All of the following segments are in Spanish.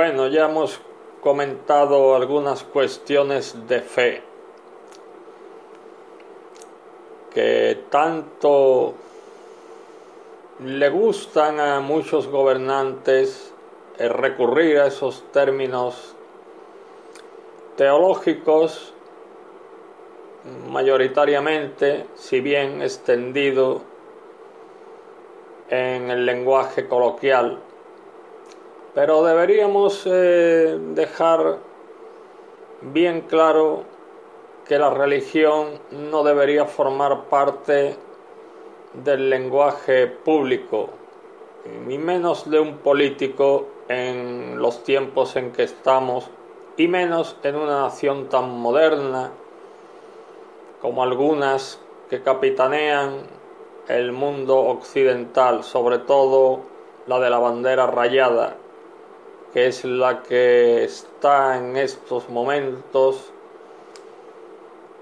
Bueno, ya hemos comentado algunas cuestiones de fe que tanto le gustan a muchos gobernantes recurrir a esos términos teológicos mayoritariamente, si bien extendido en el lenguaje coloquial, pero deberíamos eh, dejar bien claro que la religión no debería formar parte del lenguaje público, ni menos de un político en los tiempos en que estamos, y menos en una nación tan moderna como algunas que capitanean el mundo occidental, sobre todo la de la bandera rayada, que es la que está en estos momentos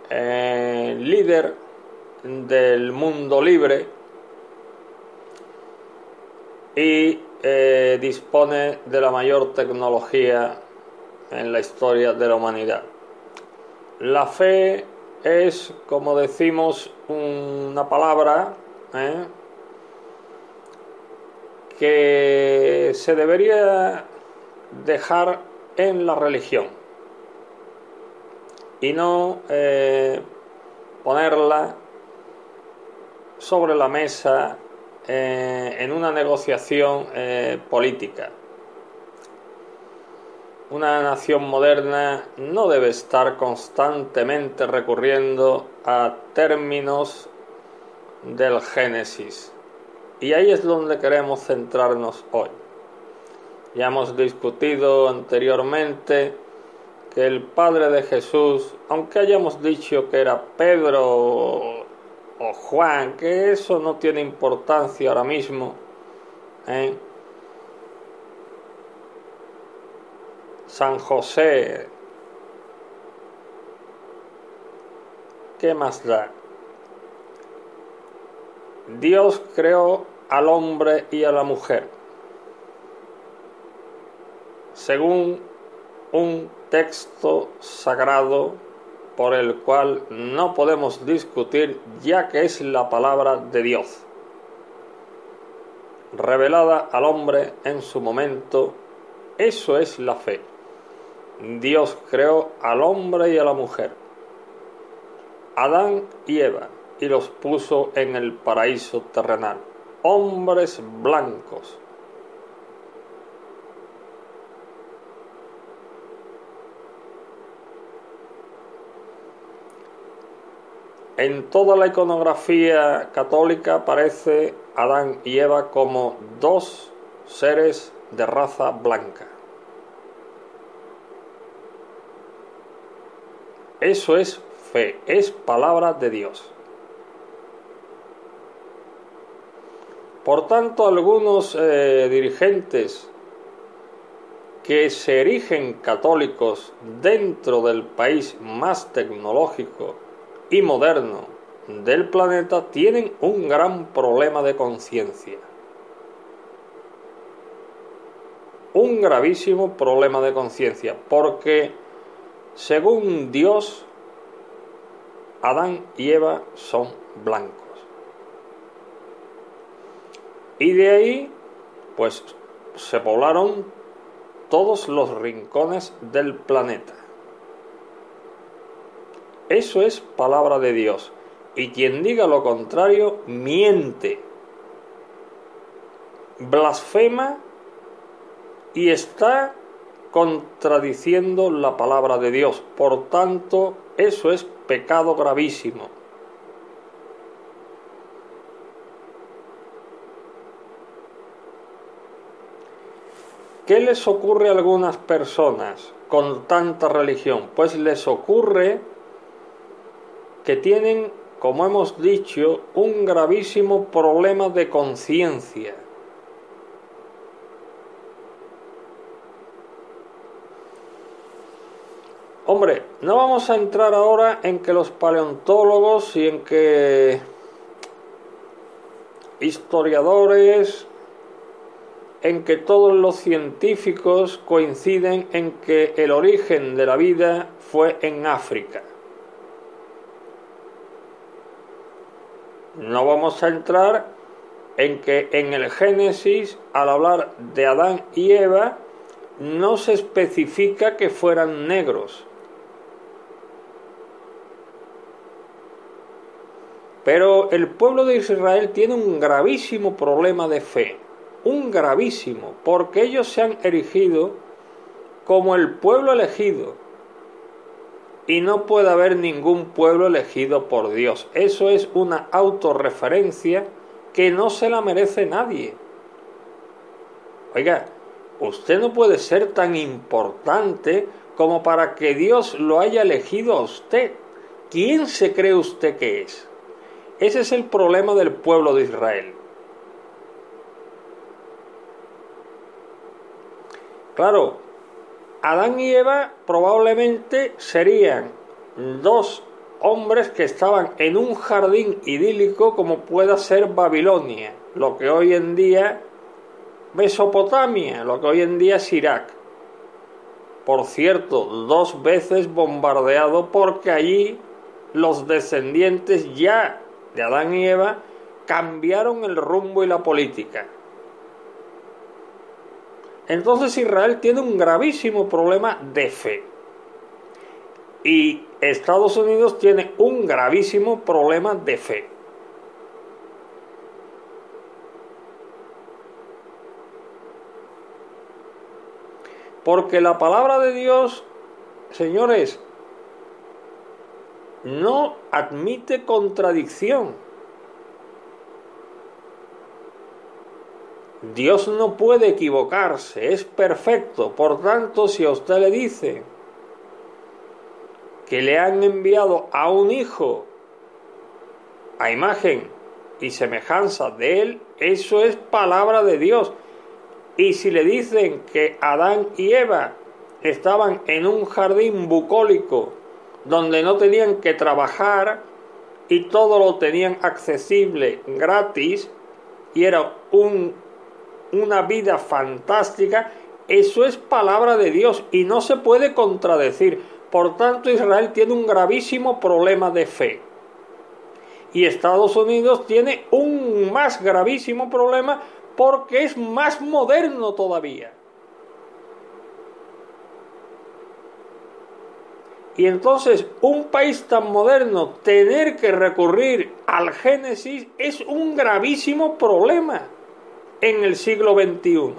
eh, líder del mundo libre y eh, dispone de la mayor tecnología en la historia de la humanidad. La fe es, como decimos, una palabra ¿eh? que se debería dejar en la religión y no eh, ponerla sobre la mesa eh, en una negociación eh, política. Una nación moderna no debe estar constantemente recurriendo a términos del Génesis. Y ahí es donde queremos centrarnos hoy. Ya hemos discutido anteriormente que el Padre de Jesús, aunque hayamos dicho que era Pedro o Juan, que eso no tiene importancia ahora mismo, ¿eh? San José, ¿qué más da? Dios creó al hombre y a la mujer según un texto sagrado por el cual no podemos discutir ya que es la palabra de Dios, revelada al hombre en su momento, eso es la fe. Dios creó al hombre y a la mujer, Adán y Eva, y los puso en el paraíso terrenal, hombres blancos, En toda la iconografía católica aparece Adán y Eva como dos seres de raza blanca. Eso es fe, es palabra de Dios. Por tanto, algunos eh, dirigentes que se erigen católicos dentro del país más tecnológico y moderno del planeta tienen un gran problema de conciencia. Un gravísimo problema de conciencia, porque según Dios, Adán y Eva son blancos. Y de ahí, pues, se poblaron todos los rincones del planeta. Eso es palabra de Dios. Y quien diga lo contrario, miente, blasfema y está contradiciendo la palabra de Dios. Por tanto, eso es pecado gravísimo. ¿Qué les ocurre a algunas personas con tanta religión? Pues les ocurre que tienen, como hemos dicho, un gravísimo problema de conciencia. Hombre, no vamos a entrar ahora en que los paleontólogos y en que historiadores en que todos los científicos coinciden en que el origen de la vida fue en África. No vamos a entrar en que en el Génesis, al hablar de Adán y Eva, no se especifica que fueran negros. Pero el pueblo de Israel tiene un gravísimo problema de fe, un gravísimo, porque ellos se han erigido como el pueblo elegido. Y no puede haber ningún pueblo elegido por Dios. Eso es una autorreferencia que no se la merece nadie. Oiga, usted no puede ser tan importante como para que Dios lo haya elegido a usted. ¿Quién se cree usted que es? Ese es el problema del pueblo de Israel. Claro, Adán y Eva probablemente serían dos hombres que estaban en un jardín idílico como pueda ser Babilonia, lo que hoy en día Mesopotamia, lo que hoy en día es Irak. Por cierto, dos veces bombardeado porque allí los descendientes ya de Adán y Eva cambiaron el rumbo y la política. Entonces Israel tiene un gravísimo problema de fe. Y Estados Unidos tiene un gravísimo problema de fe. Porque la palabra de Dios, señores, no admite contradicción. Dios no puede equivocarse, es perfecto. Por tanto, si a usted le dice que le han enviado a un hijo a imagen y semejanza de él, eso es palabra de Dios. Y si le dicen que Adán y Eva estaban en un jardín bucólico donde no tenían que trabajar y todo lo tenían accesible gratis y era un, una vida fantástica, eso es palabra de Dios y no se puede contradecir. Por tanto, Israel tiene un gravísimo problema de fe. Y Estados Unidos tiene un más gravísimo problema porque es más moderno todavía. Y entonces un país tan moderno tener que recurrir al Génesis es un gravísimo problema en el siglo XXI.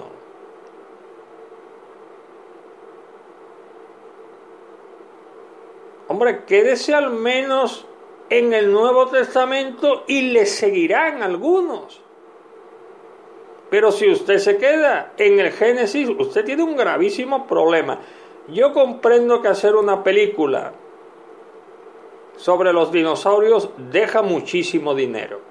Hombre, quédese al menos en el Nuevo Testamento y le seguirán algunos. Pero si usted se queda en el Génesis, usted tiene un gravísimo problema. Yo comprendo que hacer una película sobre los dinosaurios deja muchísimo dinero.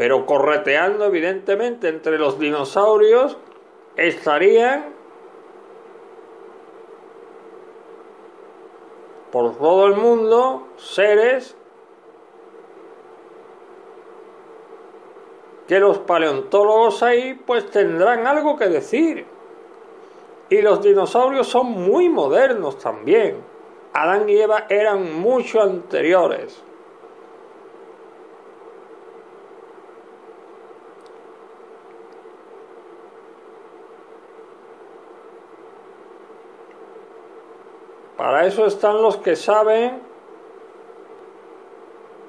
Pero correteando evidentemente entre los dinosaurios estarían por todo el mundo seres que los paleontólogos ahí pues tendrán algo que decir. Y los dinosaurios son muy modernos también. Adán y Eva eran mucho anteriores. Para eso están los que saben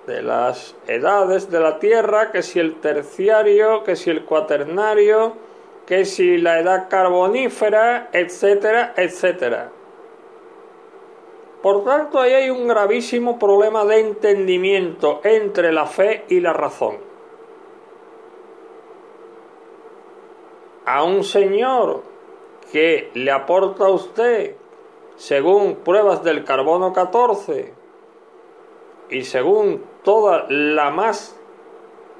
de las edades de la Tierra, que si el terciario, que si el cuaternario, que si la edad carbonífera, etcétera, etcétera. Por tanto, ahí hay un gravísimo problema de entendimiento entre la fe y la razón. A un señor que le aporta a usted, según pruebas del carbono 14, y según toda la más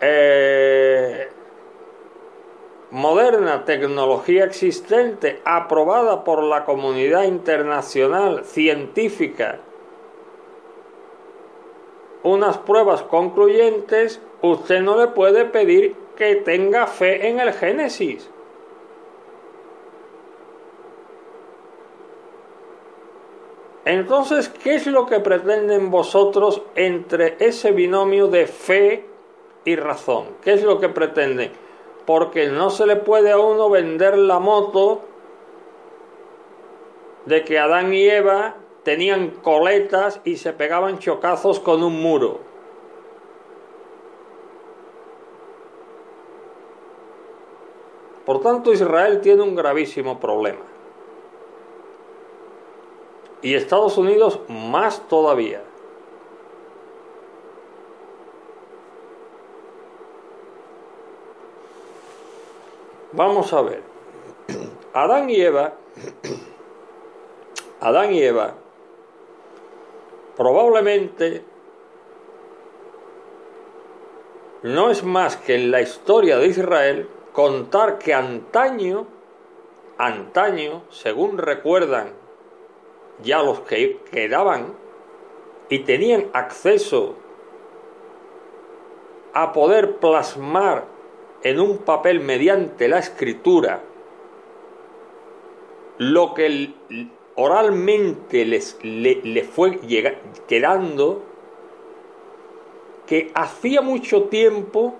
eh, moderna tecnología existente aprobada por la comunidad internacional científica unas pruebas concluyentes, usted no le puede pedir que tenga fe en el Génesis. Entonces, ¿qué es lo que pretenden vosotros entre ese binomio de fe y razón? ¿Qué es lo que pretenden? Porque no se le puede a uno vender la moto de que Adán y Eva tenían coletas y se pegaban chocazos con un muro. Por tanto, Israel tiene un gravísimo problema y Estados Unidos más todavía. Vamos a ver. Adán y Eva, Adán y Eva, probablemente no es más que en la historia de Israel contar que antaño, antaño, según recuerdan ya los que quedaban y tenían acceso a poder plasmar en un papel mediante la escritura lo que oralmente les le, fue quedando, que hacía mucho tiempo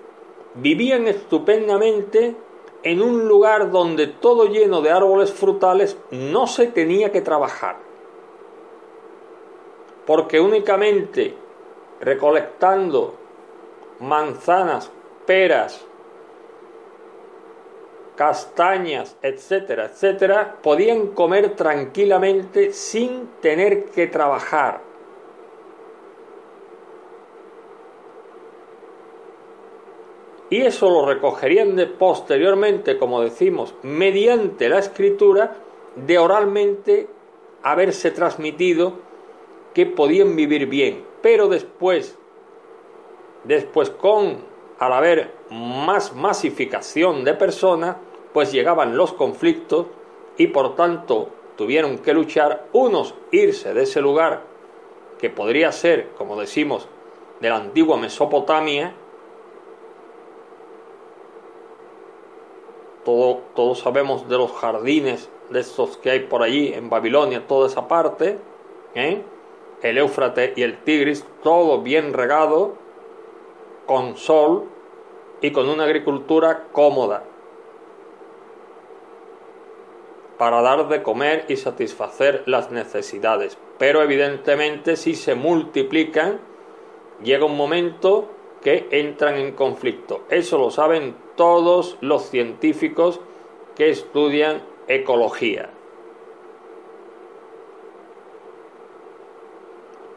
vivían estupendamente en un lugar donde todo lleno de árboles frutales no se tenía que trabajar porque únicamente recolectando manzanas, peras, castañas, etcétera, etcétera, podían comer tranquilamente sin tener que trabajar. Y eso lo recogerían de posteriormente, como decimos, mediante la escritura, de oralmente haberse transmitido que podían vivir bien, pero después, después con, al haber más masificación de personas, pues llegaban los conflictos y por tanto tuvieron que luchar, unos irse de ese lugar, que podría ser, como decimos, de la antigua Mesopotamia, todo, todos sabemos de los jardines de estos que hay por allí en Babilonia, toda esa parte, ¿eh? El Éufrates y el Tigris, todo bien regado, con sol y con una agricultura cómoda, para dar de comer y satisfacer las necesidades. Pero evidentemente si se multiplican, llega un momento que entran en conflicto. Eso lo saben todos los científicos que estudian ecología.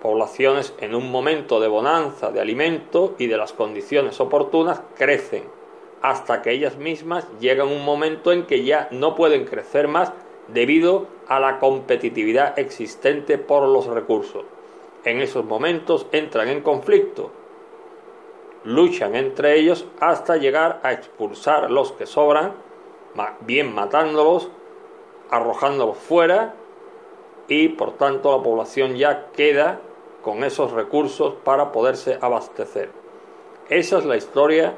Poblaciones en un momento de bonanza de alimento y de las condiciones oportunas crecen hasta que ellas mismas llegan a un momento en que ya no pueden crecer más debido a la competitividad existente por los recursos. En esos momentos entran en conflicto, luchan entre ellos hasta llegar a expulsar los que sobran, bien matándolos, arrojándolos fuera y por tanto la población ya queda con esos recursos para poderse abastecer. Esa es la historia,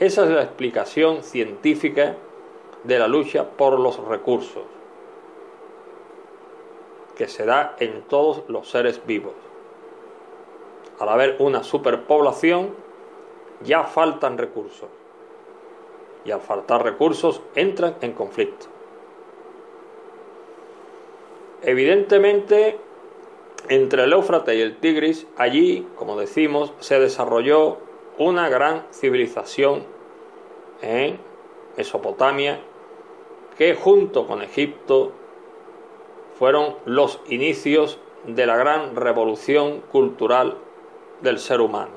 esa es la explicación científica de la lucha por los recursos que se da en todos los seres vivos. Al haber una superpoblación, ya faltan recursos. Y al faltar recursos, entran en conflicto. Evidentemente, entre el Éufrates y el Tigris, allí, como decimos, se desarrolló una gran civilización en Mesopotamia que junto con Egipto fueron los inicios de la gran revolución cultural del ser humano.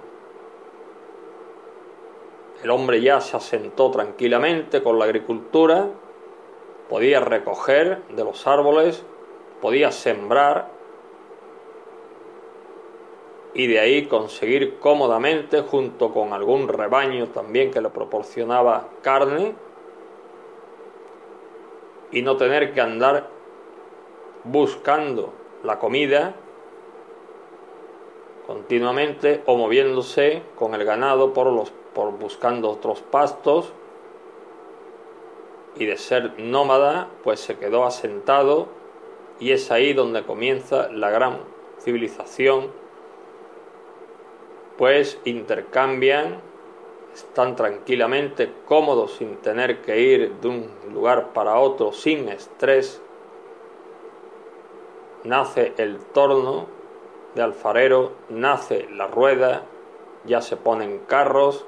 El hombre ya se asentó tranquilamente con la agricultura, podía recoger de los árboles, podía sembrar y de ahí conseguir cómodamente, junto con algún rebaño también que le proporcionaba carne, y no tener que andar buscando la comida continuamente o moviéndose con el ganado por, los, por buscando otros pastos y de ser nómada pues se quedó asentado y es ahí donde comienza la gran civilización pues intercambian están tranquilamente cómodos sin tener que ir de un lugar para otro sin estrés. Nace el torno de alfarero, nace la rueda, ya se ponen carros,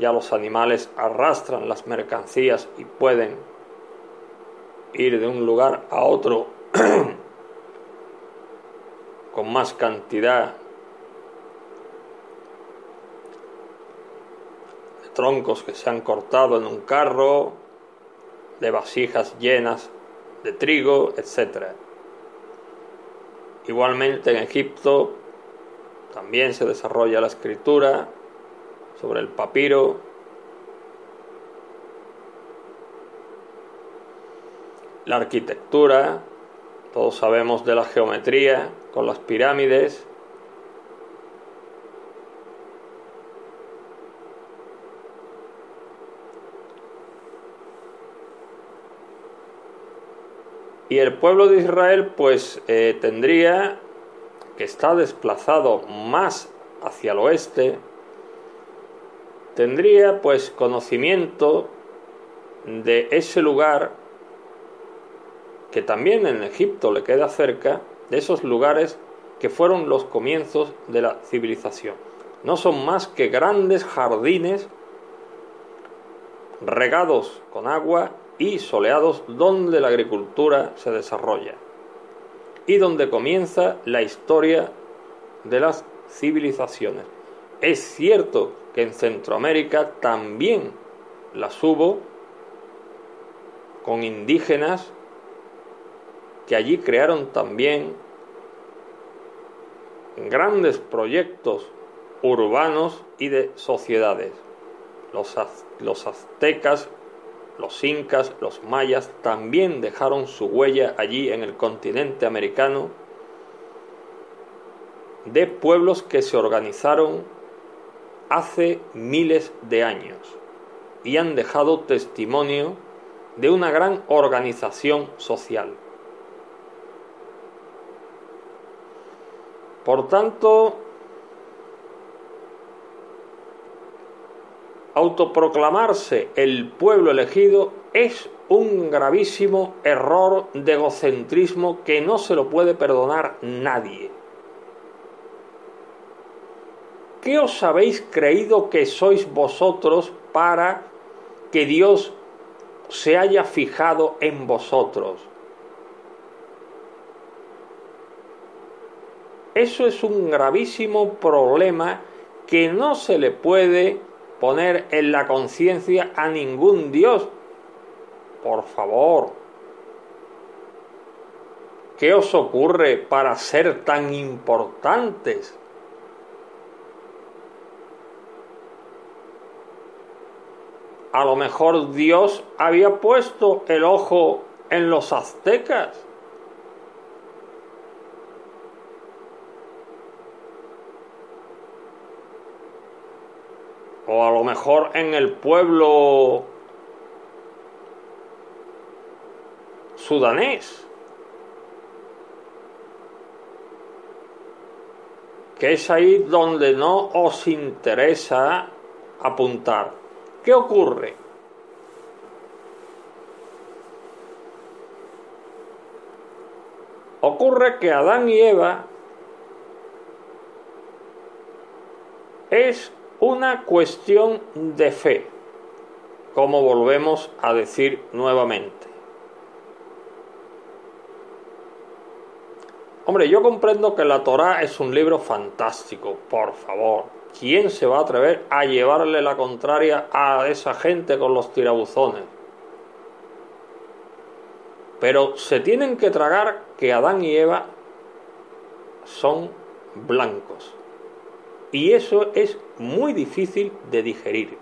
ya los animales arrastran las mercancías y pueden ir de un lugar a otro con más cantidad troncos que se han cortado en un carro, de vasijas llenas de trigo, etc. Igualmente en Egipto también se desarrolla la escritura sobre el papiro. La arquitectura, todos sabemos de la geometría con las pirámides, Y el pueblo de Israel pues eh, tendría que estar desplazado más hacia el oeste, tendría pues conocimiento de ese lugar que también en Egipto le queda cerca, de esos lugares que fueron los comienzos de la civilización. No son más que grandes jardines regados con agua y soleados donde la agricultura se desarrolla y donde comienza la historia de las civilizaciones. Es cierto que en Centroamérica también las hubo con indígenas que allí crearon también grandes proyectos urbanos y de sociedades. Los, los aztecas los incas, los mayas también dejaron su huella allí en el continente americano de pueblos que se organizaron hace miles de años y han dejado testimonio de una gran organización social. Por tanto, autoproclamarse el pueblo elegido es un gravísimo error de egocentrismo que no se lo puede perdonar nadie. ¿Qué os habéis creído que sois vosotros para que Dios se haya fijado en vosotros? Eso es un gravísimo problema que no se le puede poner en la conciencia a ningún Dios. Por favor. ¿Qué os ocurre para ser tan importantes? A lo mejor Dios había puesto el ojo en los aztecas o a lo mejor en el pueblo sudanés, que es ahí donde no os interesa apuntar. ¿Qué ocurre? Ocurre que Adán y Eva es una cuestión de fe, como volvemos a decir nuevamente. Hombre, yo comprendo que la Torá es un libro fantástico, por favor. ¿Quién se va a atrever a llevarle la contraria a esa gente con los tirabuzones? Pero se tienen que tragar que Adán y Eva son blancos. Y eso es muy difícil de digerir.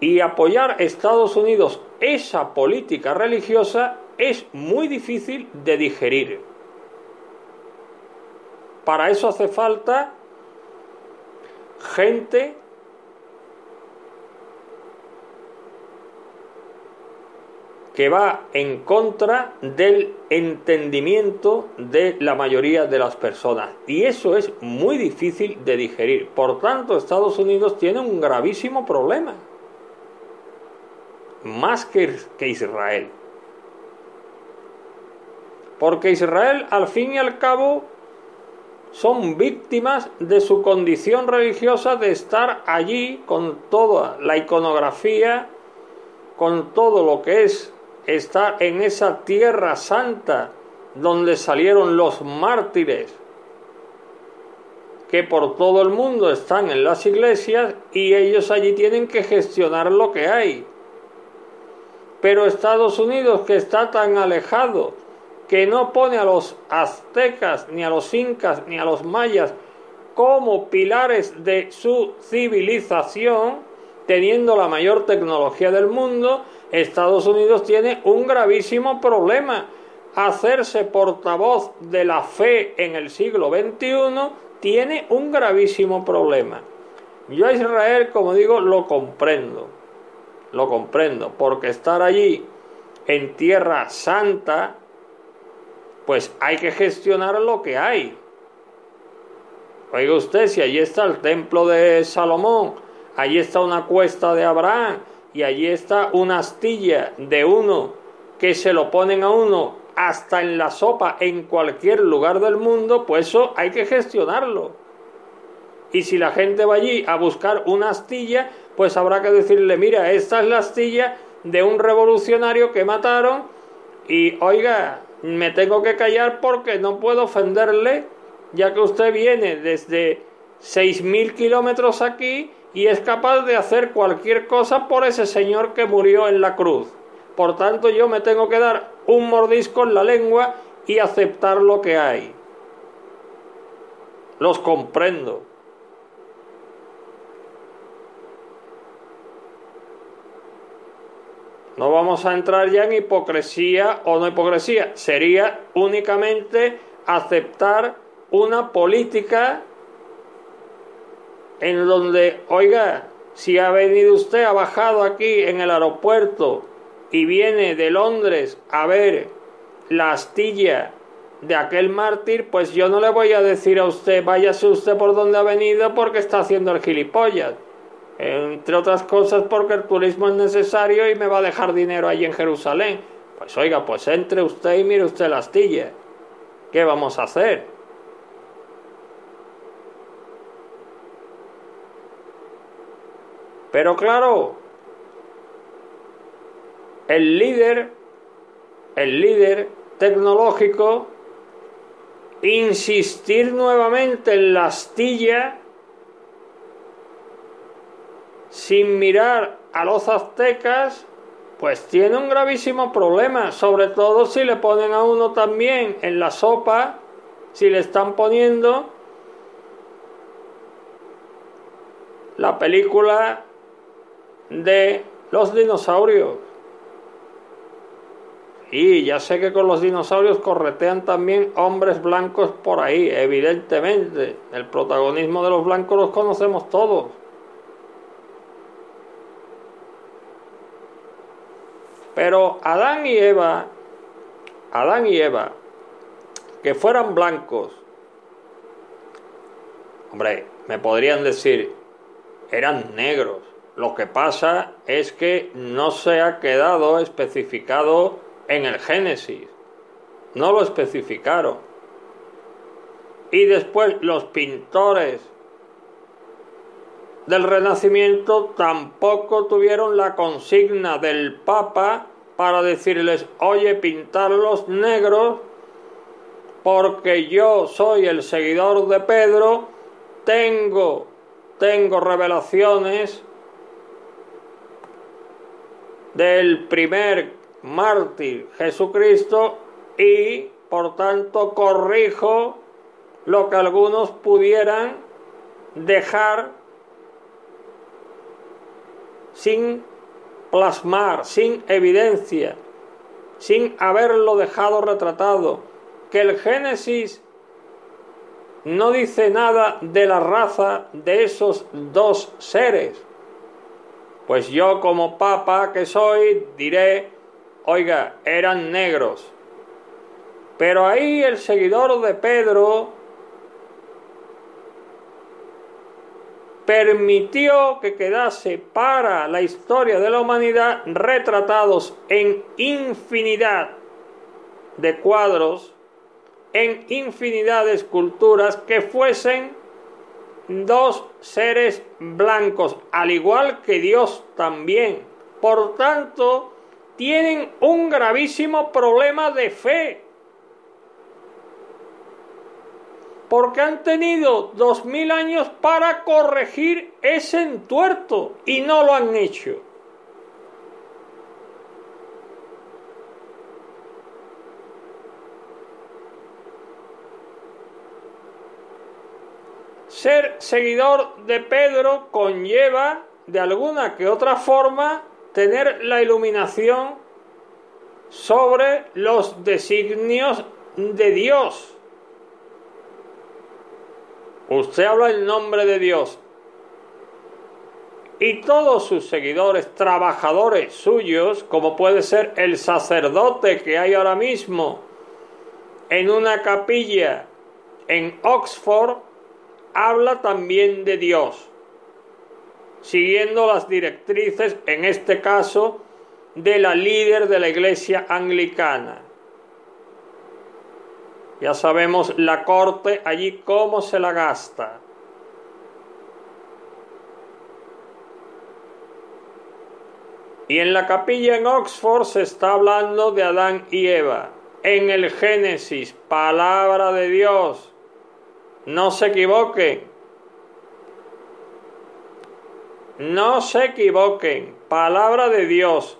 Y apoyar Estados Unidos esa política religiosa es muy difícil de digerir. Para eso hace falta gente que va en contra del entendimiento de la mayoría de las personas. Y eso es muy difícil de digerir. Por tanto, Estados Unidos tiene un gravísimo problema. Más que, Israel. Porque Israel, al fin y al cabo, son víctimas de su condición religiosa de estar allí con toda la iconografía, con todo lo que es está en esa tierra santa donde salieron los mártires que por todo el mundo están en las iglesias y ellos allí tienen que gestionar lo que hay. Pero Estados Unidos, que está tan alejado, que no pone a los aztecas, ni a los incas, ni a los mayas como pilares de su civilización, teniendo la mayor tecnología del mundo, Estados Unidos tiene un gravísimo problema. Hacerse portavoz de la fe en el siglo XXI tiene un gravísimo problema. Yo a Israel, como digo, lo comprendo. Lo comprendo, porque estar allí en tierra santa, pues hay que gestionar lo que hay. Oiga usted, si allí está el templo de Salomón, allí está una cuesta de Abraham, y allí está una astilla de uno que se lo ponen a uno hasta en la sopa en cualquier lugar del mundo, pues eso hay que gestionarlo. Y si la gente va allí a buscar una astilla, pues habrá que decirle, mira, esta es la astilla de un revolucionario que mataron y oiga, me tengo que callar porque no puedo ofenderle, ya que usted viene desde 6.000 kilómetros aquí y es capaz de hacer cualquier cosa por ese Señor que murió en la cruz. Por tanto, yo me tengo que dar un mordisco en la lengua y aceptar lo que hay. Los comprendo. No vamos a entrar ya en hipocresía o no hipocresía. Sería únicamente aceptar una política en donde, oiga, si ha venido usted, ha bajado aquí en el aeropuerto y viene de Londres a ver la astilla de aquel mártir, pues yo no le voy a decir a usted, váyase usted por donde ha venido porque está haciendo el gilipollas. Entre otras cosas porque el turismo es necesario y me va a dejar dinero allí en Jerusalén. Pues oiga, pues entre usted y mire usted la astilla. ¿Qué vamos a hacer? Pero claro, el líder, el líder tecnológico, insistir nuevamente en la astilla sin mirar a los aztecas, pues tiene un gravísimo problema, sobre todo si le ponen a uno también en la sopa, si le están poniendo la película de los dinosaurios. Y ya sé que con los dinosaurios corretean también hombres blancos por ahí, evidentemente. El protagonismo de los blancos los conocemos todos. Pero Adán y Eva, Adán y Eva, que fueran blancos, hombre, me podrían decir, eran negros. Lo que pasa es que no se ha quedado especificado en el Génesis. No lo especificaron. Y después los pintores del Renacimiento tampoco tuvieron la consigna del Papa para decirles, oye, pintarlos negros porque yo soy el seguidor de Pedro, tengo, tengo revelaciones del primer mártir Jesucristo y por tanto corrijo lo que algunos pudieran dejar sin plasmar, sin evidencia, sin haberlo dejado retratado, que el Génesis no dice nada de la raza de esos dos seres. Pues yo como papa que soy diré, oiga, eran negros. Pero ahí el seguidor de Pedro permitió que quedase para la historia de la humanidad retratados en infinidad de cuadros, en infinidad de esculturas que fuesen dos seres blancos, al igual que Dios también. Por tanto, tienen un gravísimo problema de fe porque han tenido dos mil años para corregir ese entuerto y no lo han hecho. Ser seguidor de Pedro conlleva, de alguna que otra forma, tener la iluminación sobre los designios de Dios. Usted habla en nombre de Dios. Y todos sus seguidores, trabajadores suyos, como puede ser el sacerdote que hay ahora mismo en una capilla en Oxford, habla también de Dios, siguiendo las directrices, en este caso, de la líder de la iglesia anglicana. Ya sabemos la corte allí cómo se la gasta. Y en la capilla en Oxford se está hablando de Adán y Eva. En el Génesis, palabra de Dios. No se equivoquen. No se equivoquen. Palabra de Dios.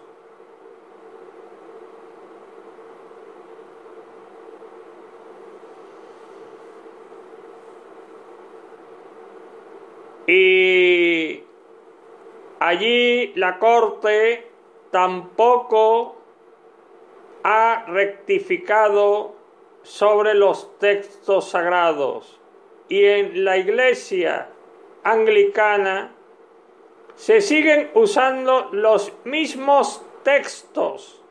Y allí la corte tampoco ha rectificado sobre los textos sagrados. Y en la iglesia anglicana se siguen usando los mismos textos.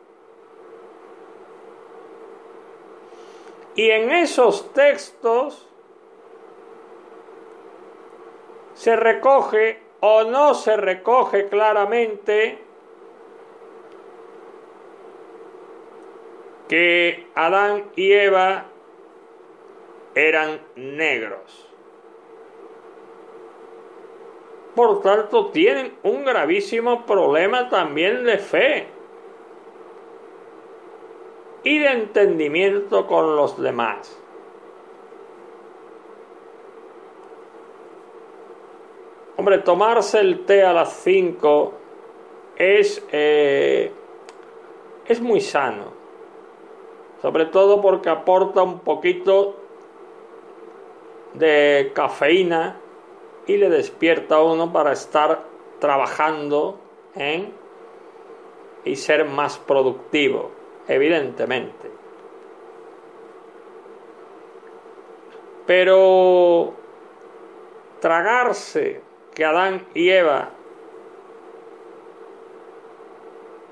Y en esos textos se recoge o no se recoge claramente que Adán y Eva eran negros. Por tanto, tienen un gravísimo problema también de fe y de entendimiento con los demás. Hombre, tomarse el té a las 5 es, eh, es muy sano. Sobre todo porque aporta un poquito de cafeína y le despierta a uno para estar trabajando en y ser más productivo, evidentemente. Pero tragarse que Adán y Eva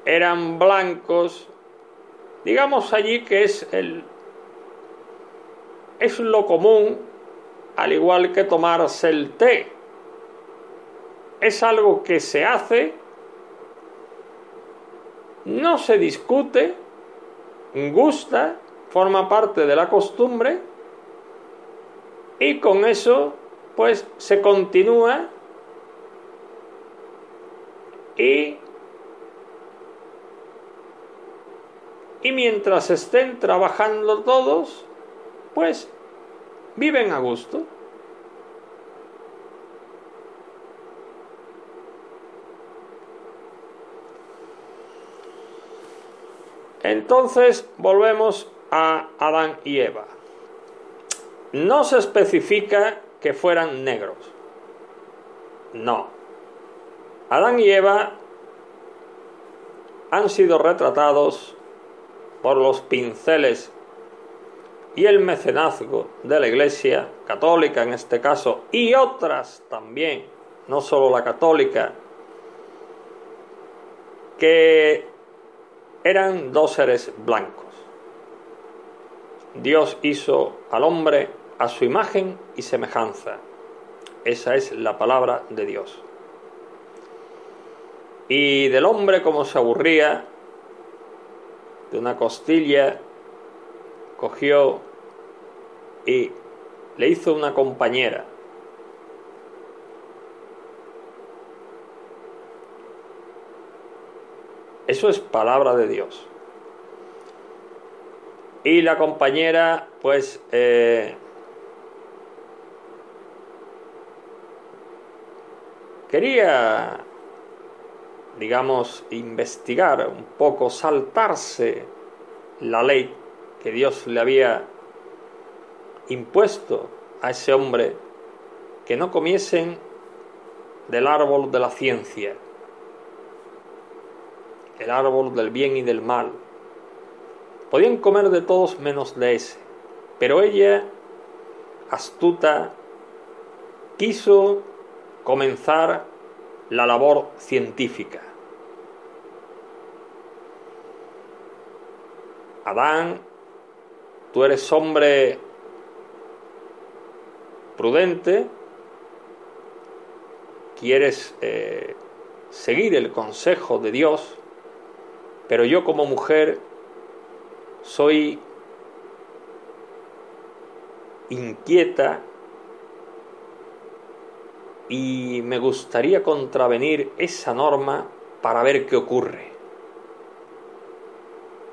eran blancos, digamos allí que es el es lo común, al igual que tomarse el té. Es algo que se hace, no se discute, gusta, forma parte de la costumbre y con eso pues se continúa y, y mientras estén trabajando todos, pues viven a gusto. Entonces volvemos a Adán y Eva. No se especifica que fueran negros. No. Adán y Eva han sido retratados por los pinceles y el mecenazgo de la Iglesia católica en este caso y otras también, no solo la católica, que eran dos seres blancos. Dios hizo al hombre a su imagen y semejanza. Esa es la palabra de Dios. Y del hombre como se aburría, de una costilla, cogió y le hizo una compañera. Eso es palabra de Dios. Y la compañera, pues, eh, quería, digamos, investigar un poco, saltarse la ley que Dios le había impuesto a ese hombre que no comiesen del árbol de la ciencia, el árbol del bien y del mal. Podían comer de todos menos de ese, pero ella, astuta, quiso comenzar la labor científica. Adán, tú eres hombre prudente, quieres eh, seguir el consejo de Dios, pero yo como mujer soy inquieta y me gustaría contravenir esa norma para ver qué ocurre.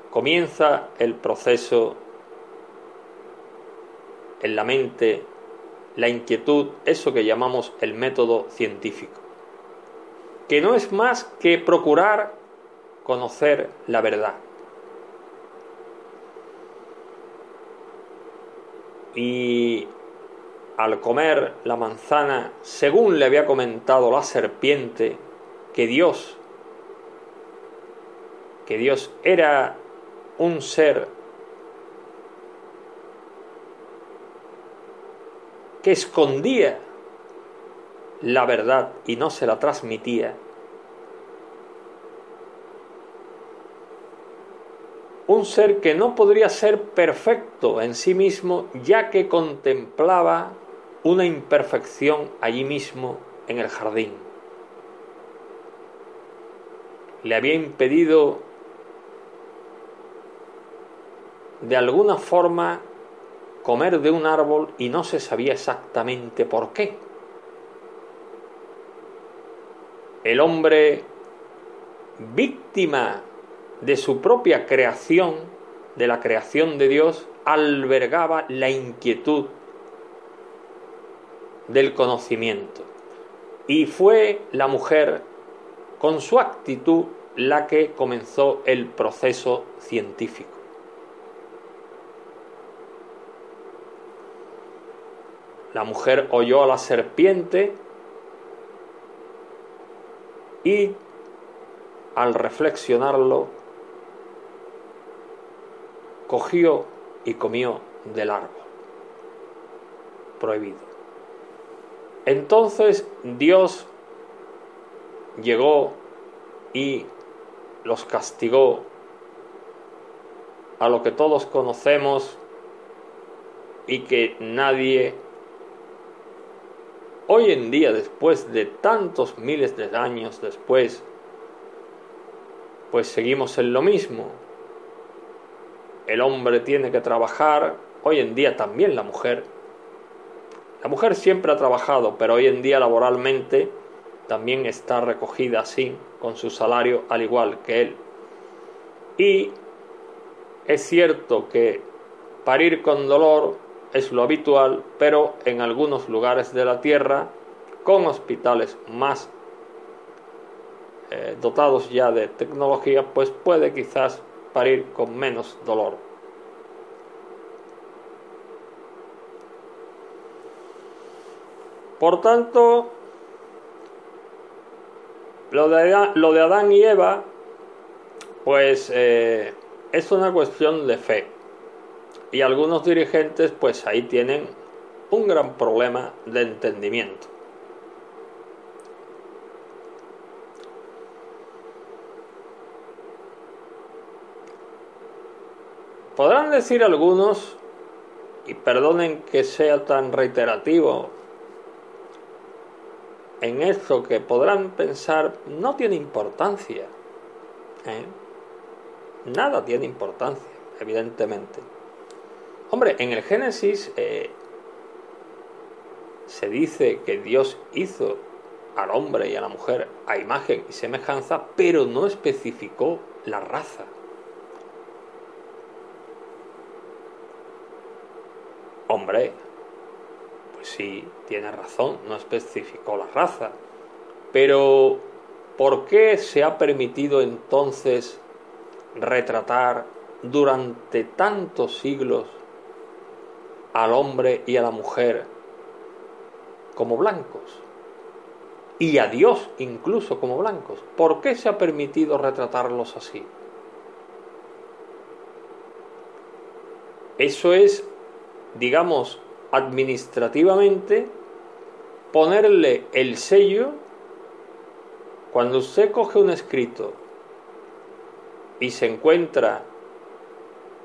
Comienza el proceso en la mente, la inquietud, eso que llamamos el método científico, que no es más que procurar conocer la verdad. Y al comer la manzana, según le había comentado la serpiente, que Dios, que Dios era un ser que escondía la verdad y no se la transmitía, un ser que no podría ser perfecto en sí mismo ya que contemplaba una imperfección allí mismo en el jardín. Le había impedido de alguna forma comer de un árbol y no se sabía exactamente por qué. El hombre víctima de su propia creación, de la creación de Dios, albergaba la inquietud del conocimiento. Y fue la mujer, con su actitud, la que comenzó el proceso científico. La mujer oyó a la serpiente y al reflexionarlo cogió y comió del árbol prohibido. Entonces Dios llegó y los castigó a lo que todos conocemos y que nadie hoy en día, después de tantos miles de años después, pues seguimos en lo mismo, el hombre tiene que trabajar, hoy en día también la mujer. La mujer siempre ha trabajado, pero hoy en día laboralmente también está recogida así, con su salario al igual que él. Y es cierto que parir con dolor es lo habitual, pero en algunos lugares de la tierra, con hospitales más eh, dotados ya de tecnología, pues puede quizás parir con menos dolor. Por tanto, lo de, lo de Adán y Eva, pues eh, es una cuestión de fe. Y algunos dirigentes pues ahí tienen un gran problema de entendimiento. Podrán decir algunos, y perdonen que sea tan reiterativo en esto, que podrán pensar, no tiene importancia. ¿eh? Nada tiene importancia, evidentemente. Hombre, en el Génesis eh, se dice que Dios hizo al hombre y a la mujer a imagen y semejanza, pero no especificó la raza. Hombre, pues sí, tiene razón, no especificó la raza. Pero, ¿por qué se ha permitido entonces retratar durante tantos siglos al hombre y a la mujer como blancos? Y a Dios incluso como blancos. ¿Por qué se ha permitido retratarlos así? Eso es digamos, administrativamente, ponerle el sello, cuando usted coge un escrito y se encuentra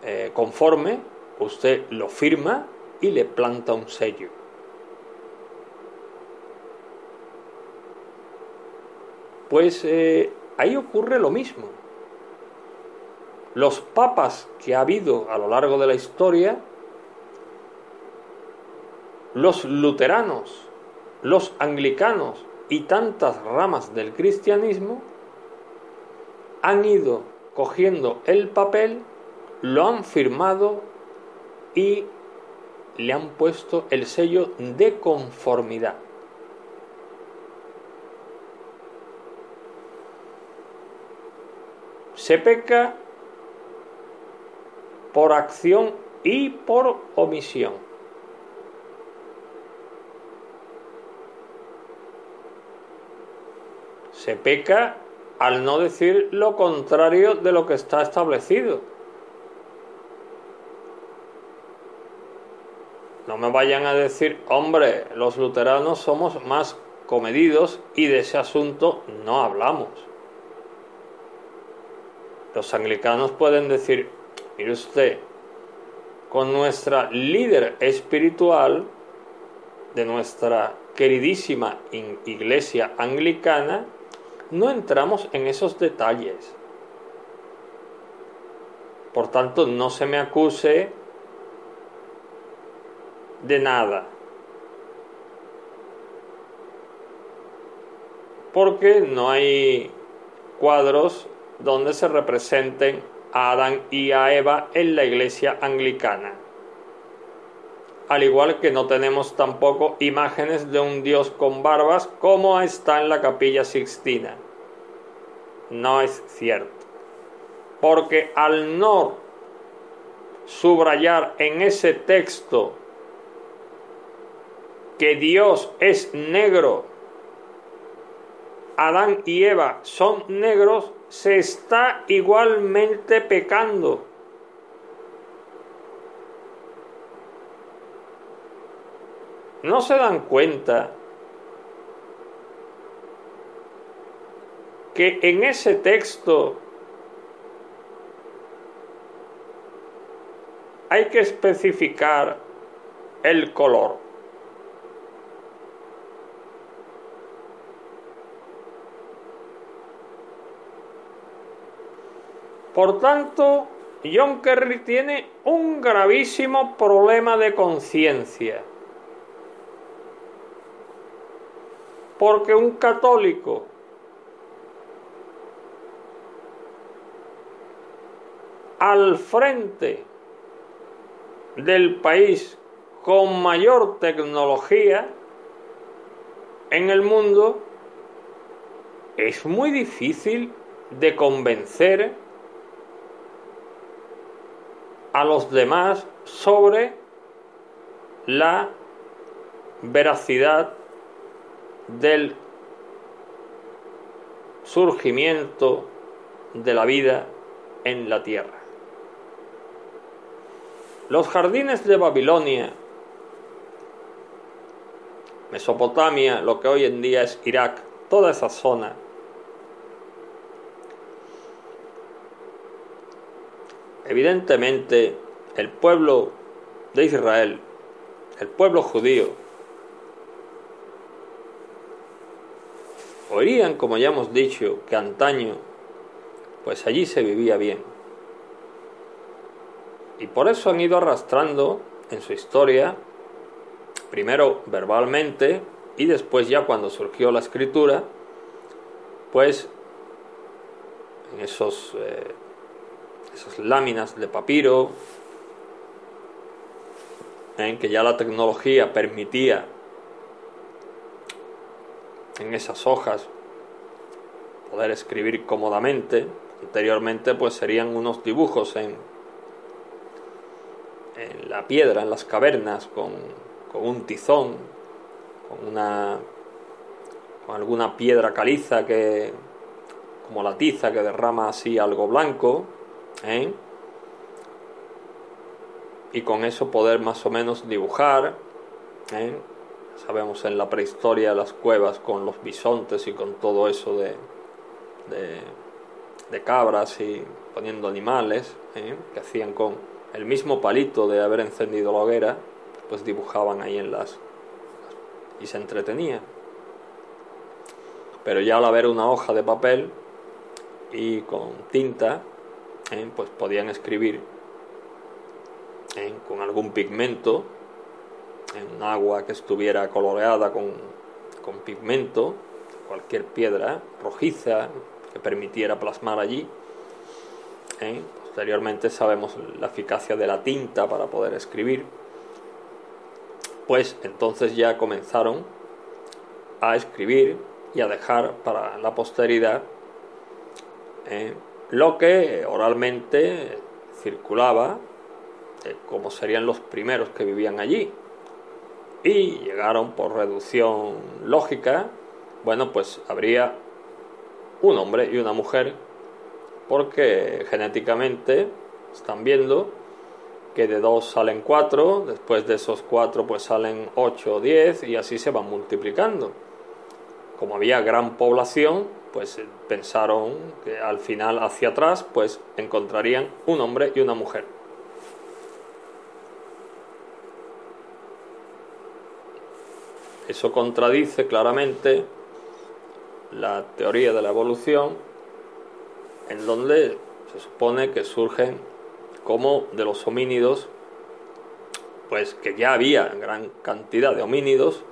eh, conforme, usted lo firma y le planta un sello. Pues eh, ahí ocurre lo mismo. Los papas que ha habido a lo largo de la historia los luteranos, los anglicanos y tantas ramas del cristianismo han ido cogiendo el papel, lo han firmado y le han puesto el sello de conformidad. Se peca por acción y por omisión. se peca al no decir lo contrario de lo que está establecido. No me vayan a decir, hombre, los luteranos somos más comedidos y de ese asunto no hablamos. Los anglicanos pueden decir, mire usted, con nuestra líder espiritual de nuestra queridísima iglesia anglicana, no entramos en esos detalles. Por tanto, no se me acuse de nada. Porque no hay cuadros donde se representen a Adán y a Eva en la iglesia anglicana. Al igual que no tenemos tampoco imágenes de un dios con barbas como está en la capilla sixtina. No es cierto. Porque al no subrayar en ese texto que Dios es negro, Adán y Eva son negros, se está igualmente pecando. no se dan cuenta que en ese texto hay que especificar el color. Por tanto, John Kerry tiene un gravísimo problema de conciencia. Porque un católico al frente del país con mayor tecnología en el mundo, es muy difícil de convencer a los demás sobre la veracidad del surgimiento de la vida en la tierra. Los jardines de Babilonia, Mesopotamia, lo que hoy en día es Irak, toda esa zona, evidentemente el pueblo de Israel, el pueblo judío, oían, como ya hemos dicho, que antaño, pues allí se vivía bien. Y por eso han ido arrastrando en su historia, primero verbalmente y después ya cuando surgió la escritura, pues en esos, eh, esas láminas de papiro, en que ya la tecnología permitía en esas hojas poder escribir cómodamente. Anteriormente pues serían unos dibujos en, en la piedra, en las cavernas, con, con un tizón, con una con alguna piedra caliza que como la tiza que derrama así algo blanco, ¿eh? y con eso poder más o menos dibujar. ¿eh? Sabemos en la prehistoria las cuevas con los bisontes y con todo eso de, de, cabras y poniendo animales ¿eh? que hacían con el mismo palito de haber encendido la hoguera, pues dibujaban ahí en las y se entretenía. Pero ya al haber una hoja de papel y con tinta, ¿eh? pues podían escribir con algún pigmento en agua que estuviera coloreada con, pigmento, cualquier piedra rojiza que permitiera plasmar allí. ¿eh? Posteriormente sabemos la eficacia de la tinta para poder escribir. Pues entonces ya comenzaron a escribir y a dejar para la posteridad ¿eh? Lo que oralmente circulaba, eh, como serían los primeros que vivían allí, y llegaron por reducción lógica, bueno, pues habría un hombre y una mujer, porque genéticamente están viendo que de dos salen cuatro, después de esos cuatro pues salen ocho o diez y así se van multiplicando. Como había gran población, pues pensaron que al final hacia atrás pues encontrarían un hombre y una mujer. Eso contradice claramente la teoría de la evolución en donde se supone que surgen como de los homínidos, pues que ya había gran cantidad de homínidos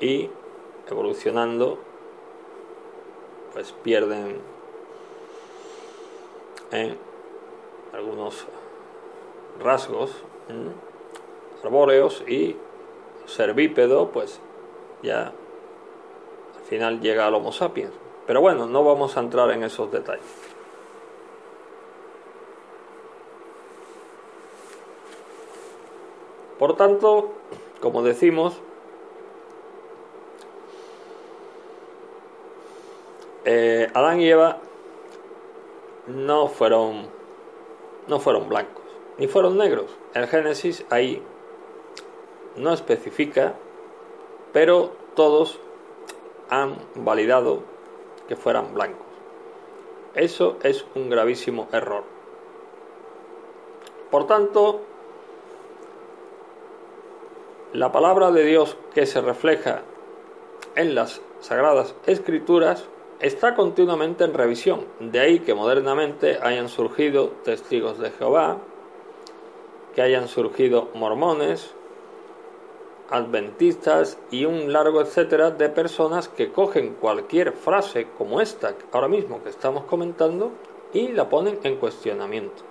y evolucionando pues pierden en algunos rasgos arbóreos y ser bípedo, pues ya al final llega al Homo sapiens. Pero bueno, no vamos a entrar en esos detalles. Por tanto, como decimos, eh, Adán y Eva no fueron, no fueron blancos, ni fueron negros. En Génesis ahí no especifica, pero todos han validado que fueran blancos. Eso es un gravísimo error. Por tanto, la palabra de Dios que se refleja en las sagradas escrituras está continuamente en revisión. De ahí que modernamente hayan surgido testigos de Jehová, que hayan surgido mormones, adventistas y un largo etcétera de personas que cogen cualquier frase como esta ahora mismo que estamos comentando y la ponen en cuestionamiento.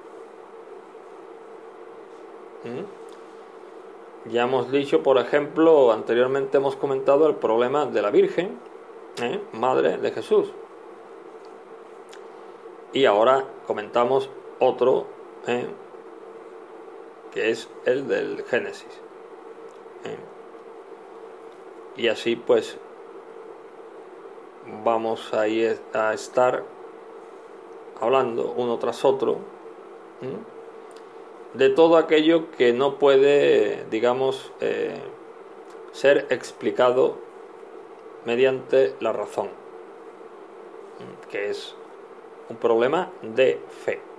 ¿Mm? Ya hemos dicho, por ejemplo, anteriormente hemos comentado el problema de la Virgen, ¿eh? Madre de Jesús. Y ahora comentamos otro, ¿eh? que es el del Génesis. Y así pues vamos a, estar hablando uno tras otro de todo aquello que no puede, digamos, eh, ser explicado mediante la razón, que es un problema de fe.